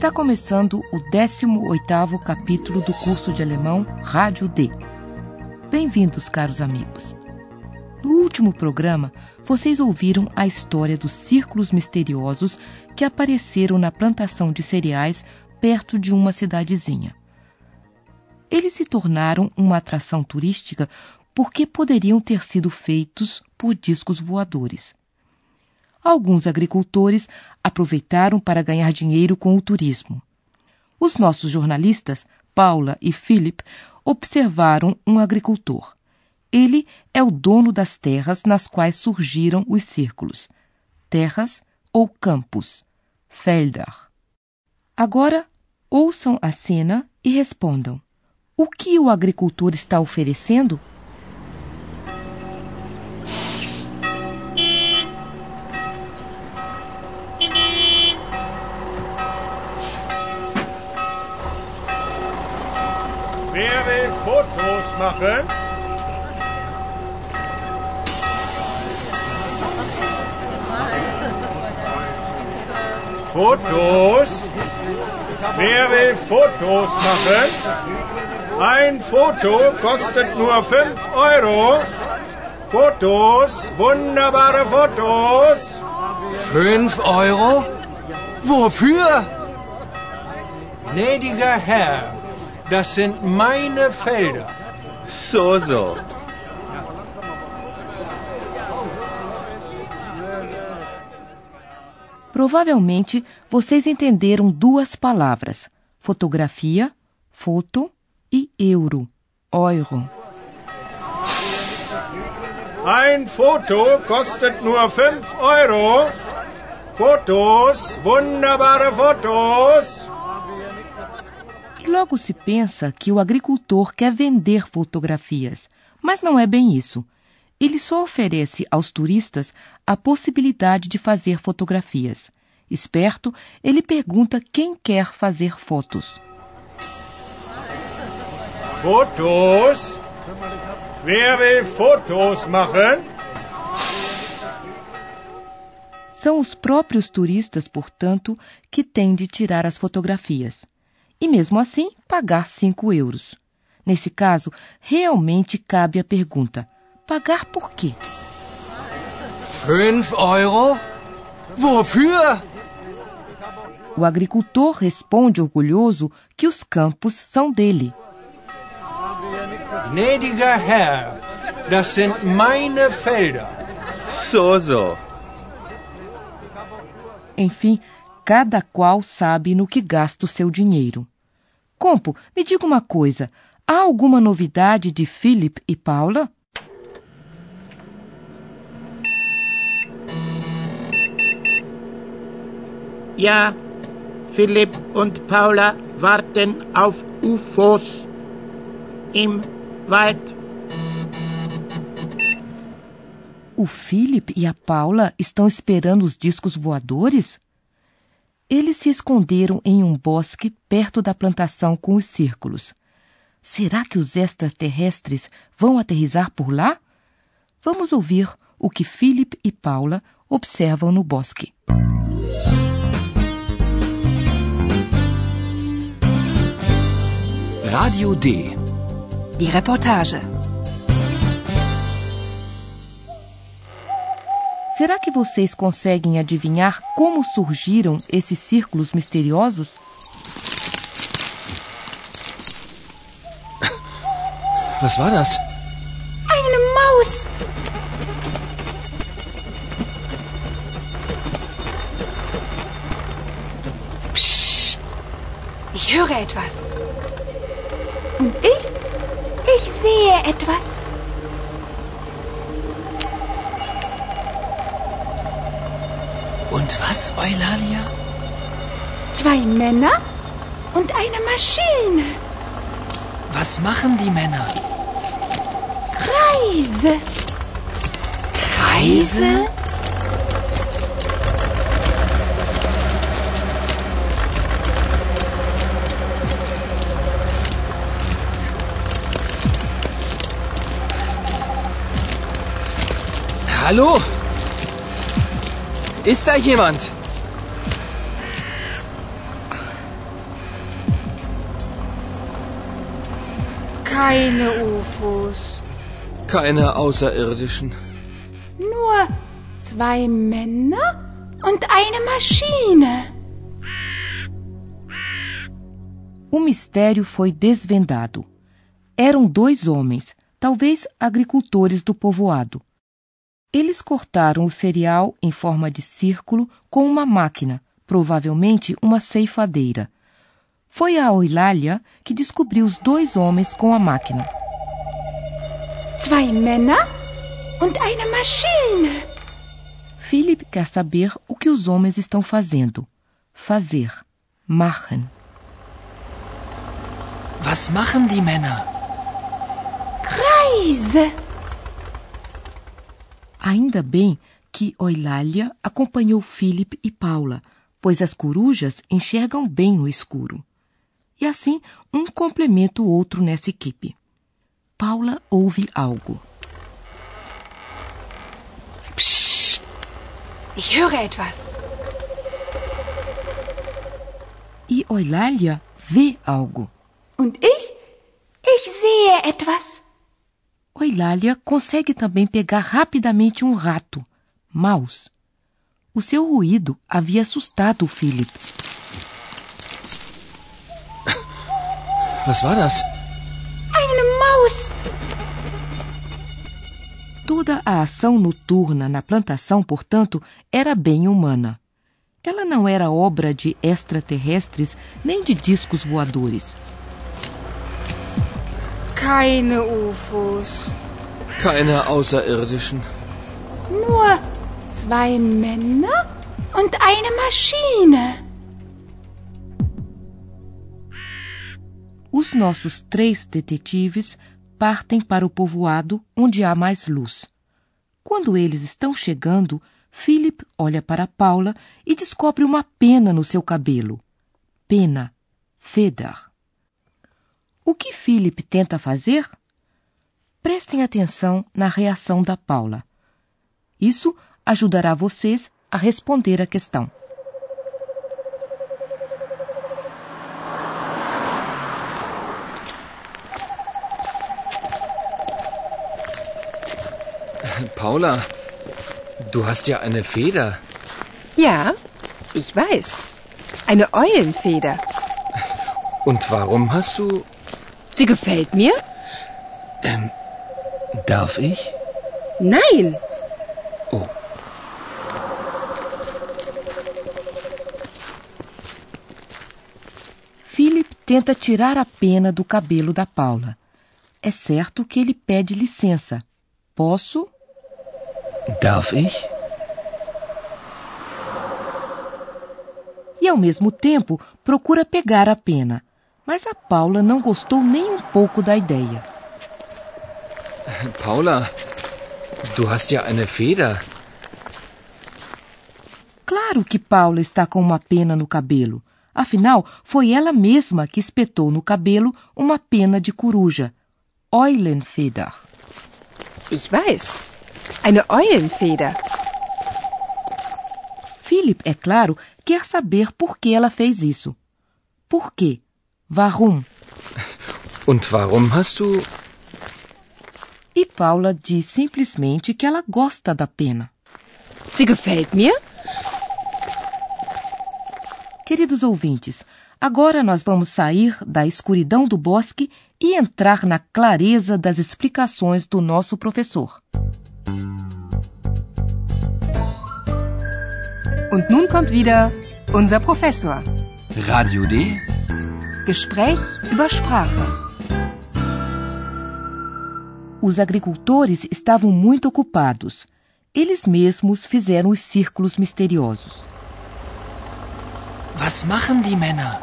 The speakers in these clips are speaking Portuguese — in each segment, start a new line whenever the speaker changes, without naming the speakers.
Está começando o 18º capítulo do curso de alemão Rádio D. Bem-vindos, caros amigos. No último programa, vocês ouviram a história dos círculos misteriosos que apareceram na plantação de cereais perto de uma cidadezinha. Eles se tornaram uma atração turística porque poderiam ter sido feitos por discos voadores. Alguns agricultores aproveitaram para ganhar dinheiro com o turismo. Os nossos jornalistas, Paula e Philip, observaram um agricultor. Ele é o dono das terras nas quais surgiram os círculos. Terras ou campos. Felder. Agora, ouçam a cena e respondam. O que o agricultor está oferecendo?
Fotos machen? Fotos? Wer will Fotos machen? Ein Foto kostet nur 5 Euro. Fotos, wunderbare Fotos.
Fünf Euro? Wofür? Gnädiger Herr, das sind meine Felder.
So, so.
Provavelmente vocês entenderam duas palavras: fotografia, foto, e euro, euro.
Ein Foto kostet nur 5 Euro. Fotos, wunderbare Fotos.
Logo se pensa que o agricultor quer vender fotografias, mas não é bem isso. Ele só oferece aos turistas a possibilidade de fazer fotografias. Esperto, ele pergunta quem quer fazer fotos.
Fotos? Wer will Fotos machen?
São os próprios turistas, portanto, que têm de tirar as fotografias. E mesmo assim, pagar 5 euros. Nesse caso, realmente cabe a pergunta: pagar por quê?
Fünf Euro? Wofür?
O agricultor responde orgulhoso que os campos são dele.
Gnädiger Herr, das sind meine Felder.
So, so.
Enfim, cada qual sabe no que gasta o seu dinheiro. Compo, me diga uma coisa: há alguma novidade de Philip e Paula?
Ja, Philipp und Paula warten auf UFOs im Wald.
O Philip e a Paula estão esperando os discos voadores? Eles se esconderam em um bosque perto da plantação com os círculos. Será que os extraterrestres vão aterrizar por lá? Vamos ouvir o que Philip e Paula observam no bosque.
Radio D.
Die Reportage.
Será que vocês conseguem adivinhar como surgiram esses círculos misteriosos?
Was war das?
Eine Maus! Psst! Ich höre etwas. Und ich? Ich sehe etwas.
Und was, Eulalia?
Zwei Männer und eine Maschine.
Was machen die Männer?
Kreise.
Kreise? Hallo? Ist da jemand?
Keine UFOs.
Keine Außerirdischen.
Nur zwei Männer und eine Maschine.
O mistério foi desvendado. Eram dois homens, talvez agricultores do povoado. Eles cortaram o cereal em forma de círculo com uma máquina, provavelmente uma ceifadeira. Foi a Eulália que descobriu os dois homens com a máquina.
Zwei Männer und eine Maschine.
Philip quer saber o que os homens estão fazendo. Fazer. Machen.
Was machen die Männer?
Kreise.
Ainda bem que Eulália acompanhou Philip e Paula, pois as corujas enxergam bem no escuro. E assim, um complementa o outro nessa equipe. Paula ouve algo.
Psst. Ich höre etwas.
E Eulália vê algo.
Und ich? Ich sehe etwas.
Eulália consegue também pegar rapidamente um rato, Maus. O seu ruído havia assustado o Philip.
Was war das?
Eine Maus.
Toda a ação noturna na plantação, portanto, era bem humana. Ela não era obra de extraterrestres nem de discos voadores.
Keine UFOs.
Keine Außerirdischen.
Nur zwei Männer und eine Maschine.
Os nossos três detetives partem para o povoado onde há mais luz. Quando eles estão chegando, Philip olha para Paula e descobre uma pena no seu cabelo. Pena. Feder. O que Philip tenta fazer? Prestem atenção na reação da Paula. Isso ajudará vocês a responder a questão.
Paula, du hast ja eine Feder.
Ja, ich weiß. Eine Eulenfeder.
Und warum hast du...
Sie gefällt mir?
Ähm, darf ich?
Nein.
Oh.
Philip tenta tirar a pena do cabelo da Paula. É certo que ele pede licença. Posso?
Darf ich?
E ao mesmo tempo procura pegar a pena. Mas a Paula não gostou nem um pouco da ideia.
Paula, du hast ja eine Feder.
Claro que Paula está com uma pena no cabelo. Afinal, foi ela mesma que espetou no cabelo uma pena de coruja. Eulenfeder.
Ich weiß. Eine Eulenfeder.
Philip, é claro, quer saber por que ela fez isso. Por quê? Warum?
Und warum hast du...
E Paula diz simplesmente que ela gosta da pena.
Sie gefällt mir?
Queridos ouvintes, agora nós vamos sair da escuridão do bosque e entrar na clareza das explicações do nosso professor.
Und nun kommt wieder unser Professor.
Radio D?
Gespräch über Sprache.
Os agricultores estavam muito ocupados. Eles mesmos fizeram os círculos misteriosos.
Was machen die Männer?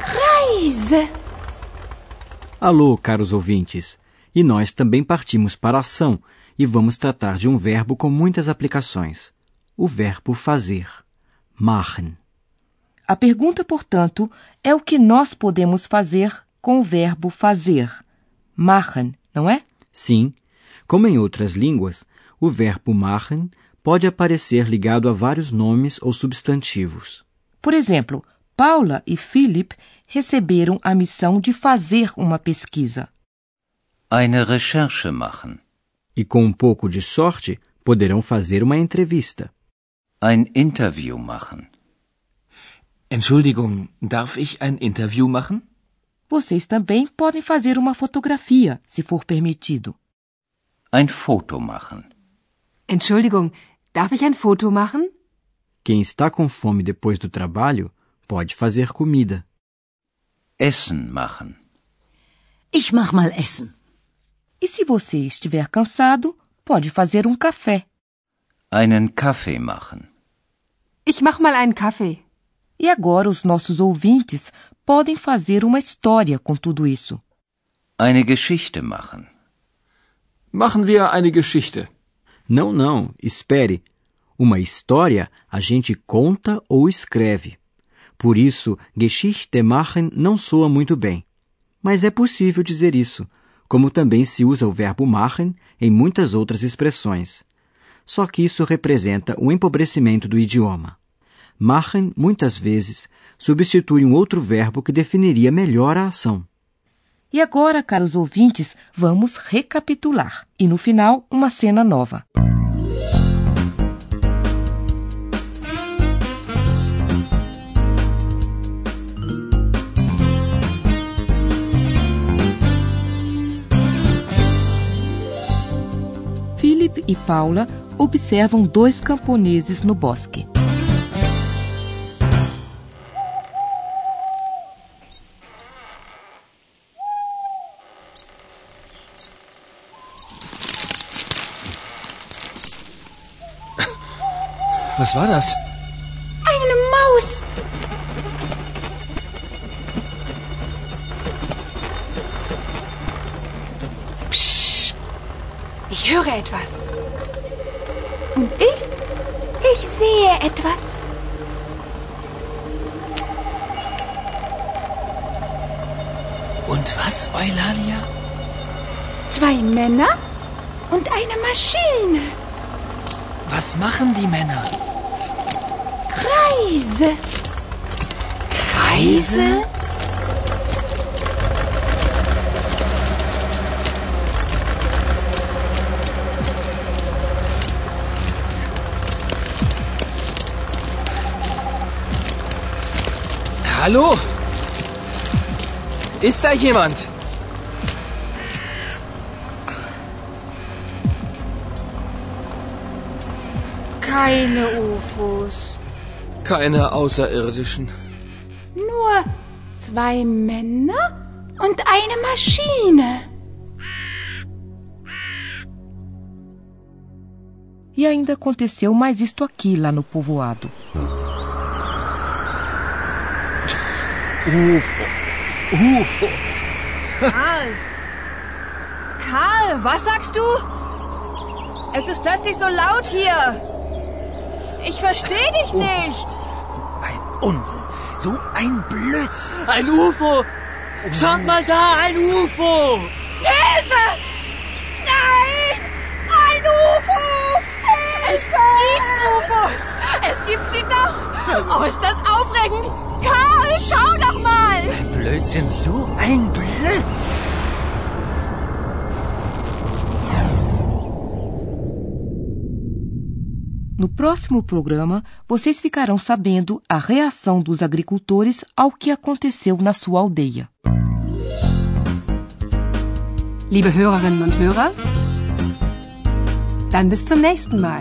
Kreise.
Alô, caros ouvintes! E nós também partimos para a ação e vamos tratar de um verbo com muitas aplicações. O verbo fazer. Machen.
A pergunta, portanto, é o que nós podemos fazer com o verbo fazer. Machen, não é?
Sim. Como em outras línguas, o verbo machen pode aparecer ligado a vários nomes ou substantivos.
Por exemplo, Paula e Philip receberam a missão de fazer uma pesquisa.
Eine Recherche machen.
E com um pouco de sorte, poderão fazer uma entrevista.
Ein Interview machen.
Entschuldigung, darf ich ein Interview machen?
Vocês também podem fazer uma fotografia, se for permitido.
Ein Foto machen.
Entschuldigung, darf ich ein Foto machen?
Quem está com fome depois do trabalho pode fazer comida.
Essen machen.
Ich mach mal Essen.
E se você estiver cansado, pode fazer um café.
Einen Kaffee machen.
Ich mach mal einen Kaffee.
E agora os nossos ouvintes podem fazer uma história com tudo isso.
Eine Geschichte machen.
Machen wir eine Geschichte.
Não, não, espere. Uma história a gente conta ou escreve. Por isso, Geschichte machen não soa muito bem. Mas é possível dizer isso, como também se usa o verbo machen em muitas outras expressões. Só que isso representa o empobrecimento do idioma. Machen, muitas vezes, substitui um outro verbo que definiria melhor a ação.
E agora, caros ouvintes, vamos recapitular. E no final, uma cena nova. Philip e Paula observam dois camponeses no bosque.
Was war das?
Eine Maus.
Psst. Ich höre etwas.
Und ich? Ich sehe etwas.
Und was, Eulalia?
Zwei Männer und eine Maschine.
Was machen die Männer?
Kreise.
Kreise? Hallo? Ist da jemand?
Keine UFOs.
Keine Außerirdischen.
Nur zwei Männer und eine Maschine.
E ainda aconteceu mais isto aqui lá no povoado.
UFOs. UFOs.
Karl! Karl, was sagst du? Es ist plötzlich so laut hier. Ich verstehe dich nicht.
So ein Unsinn. So ein Blödsinn. Ein UFO. Schaut mal da, ein UFO.
Hilfe! Nein! Ein UFO!
Es gibt UFOs. Es gibt sie doch. Oh, ist das aufregend. Karl, schau doch mal.
Blödsinn, so ein Blödsinn.
No próximo programa, vocês ficarão sabendo a reação dos agricultores ao que aconteceu na sua aldeia.
Liebe Hörerinnen und Hörer, dann bis zum nächsten Mal.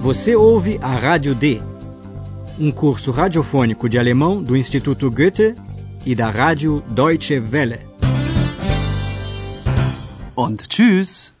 Você ouve a Rádio D, um curso radiofônico de alemão do Instituto Goethe e da Rádio Deutsche Welle.
Und tschüss.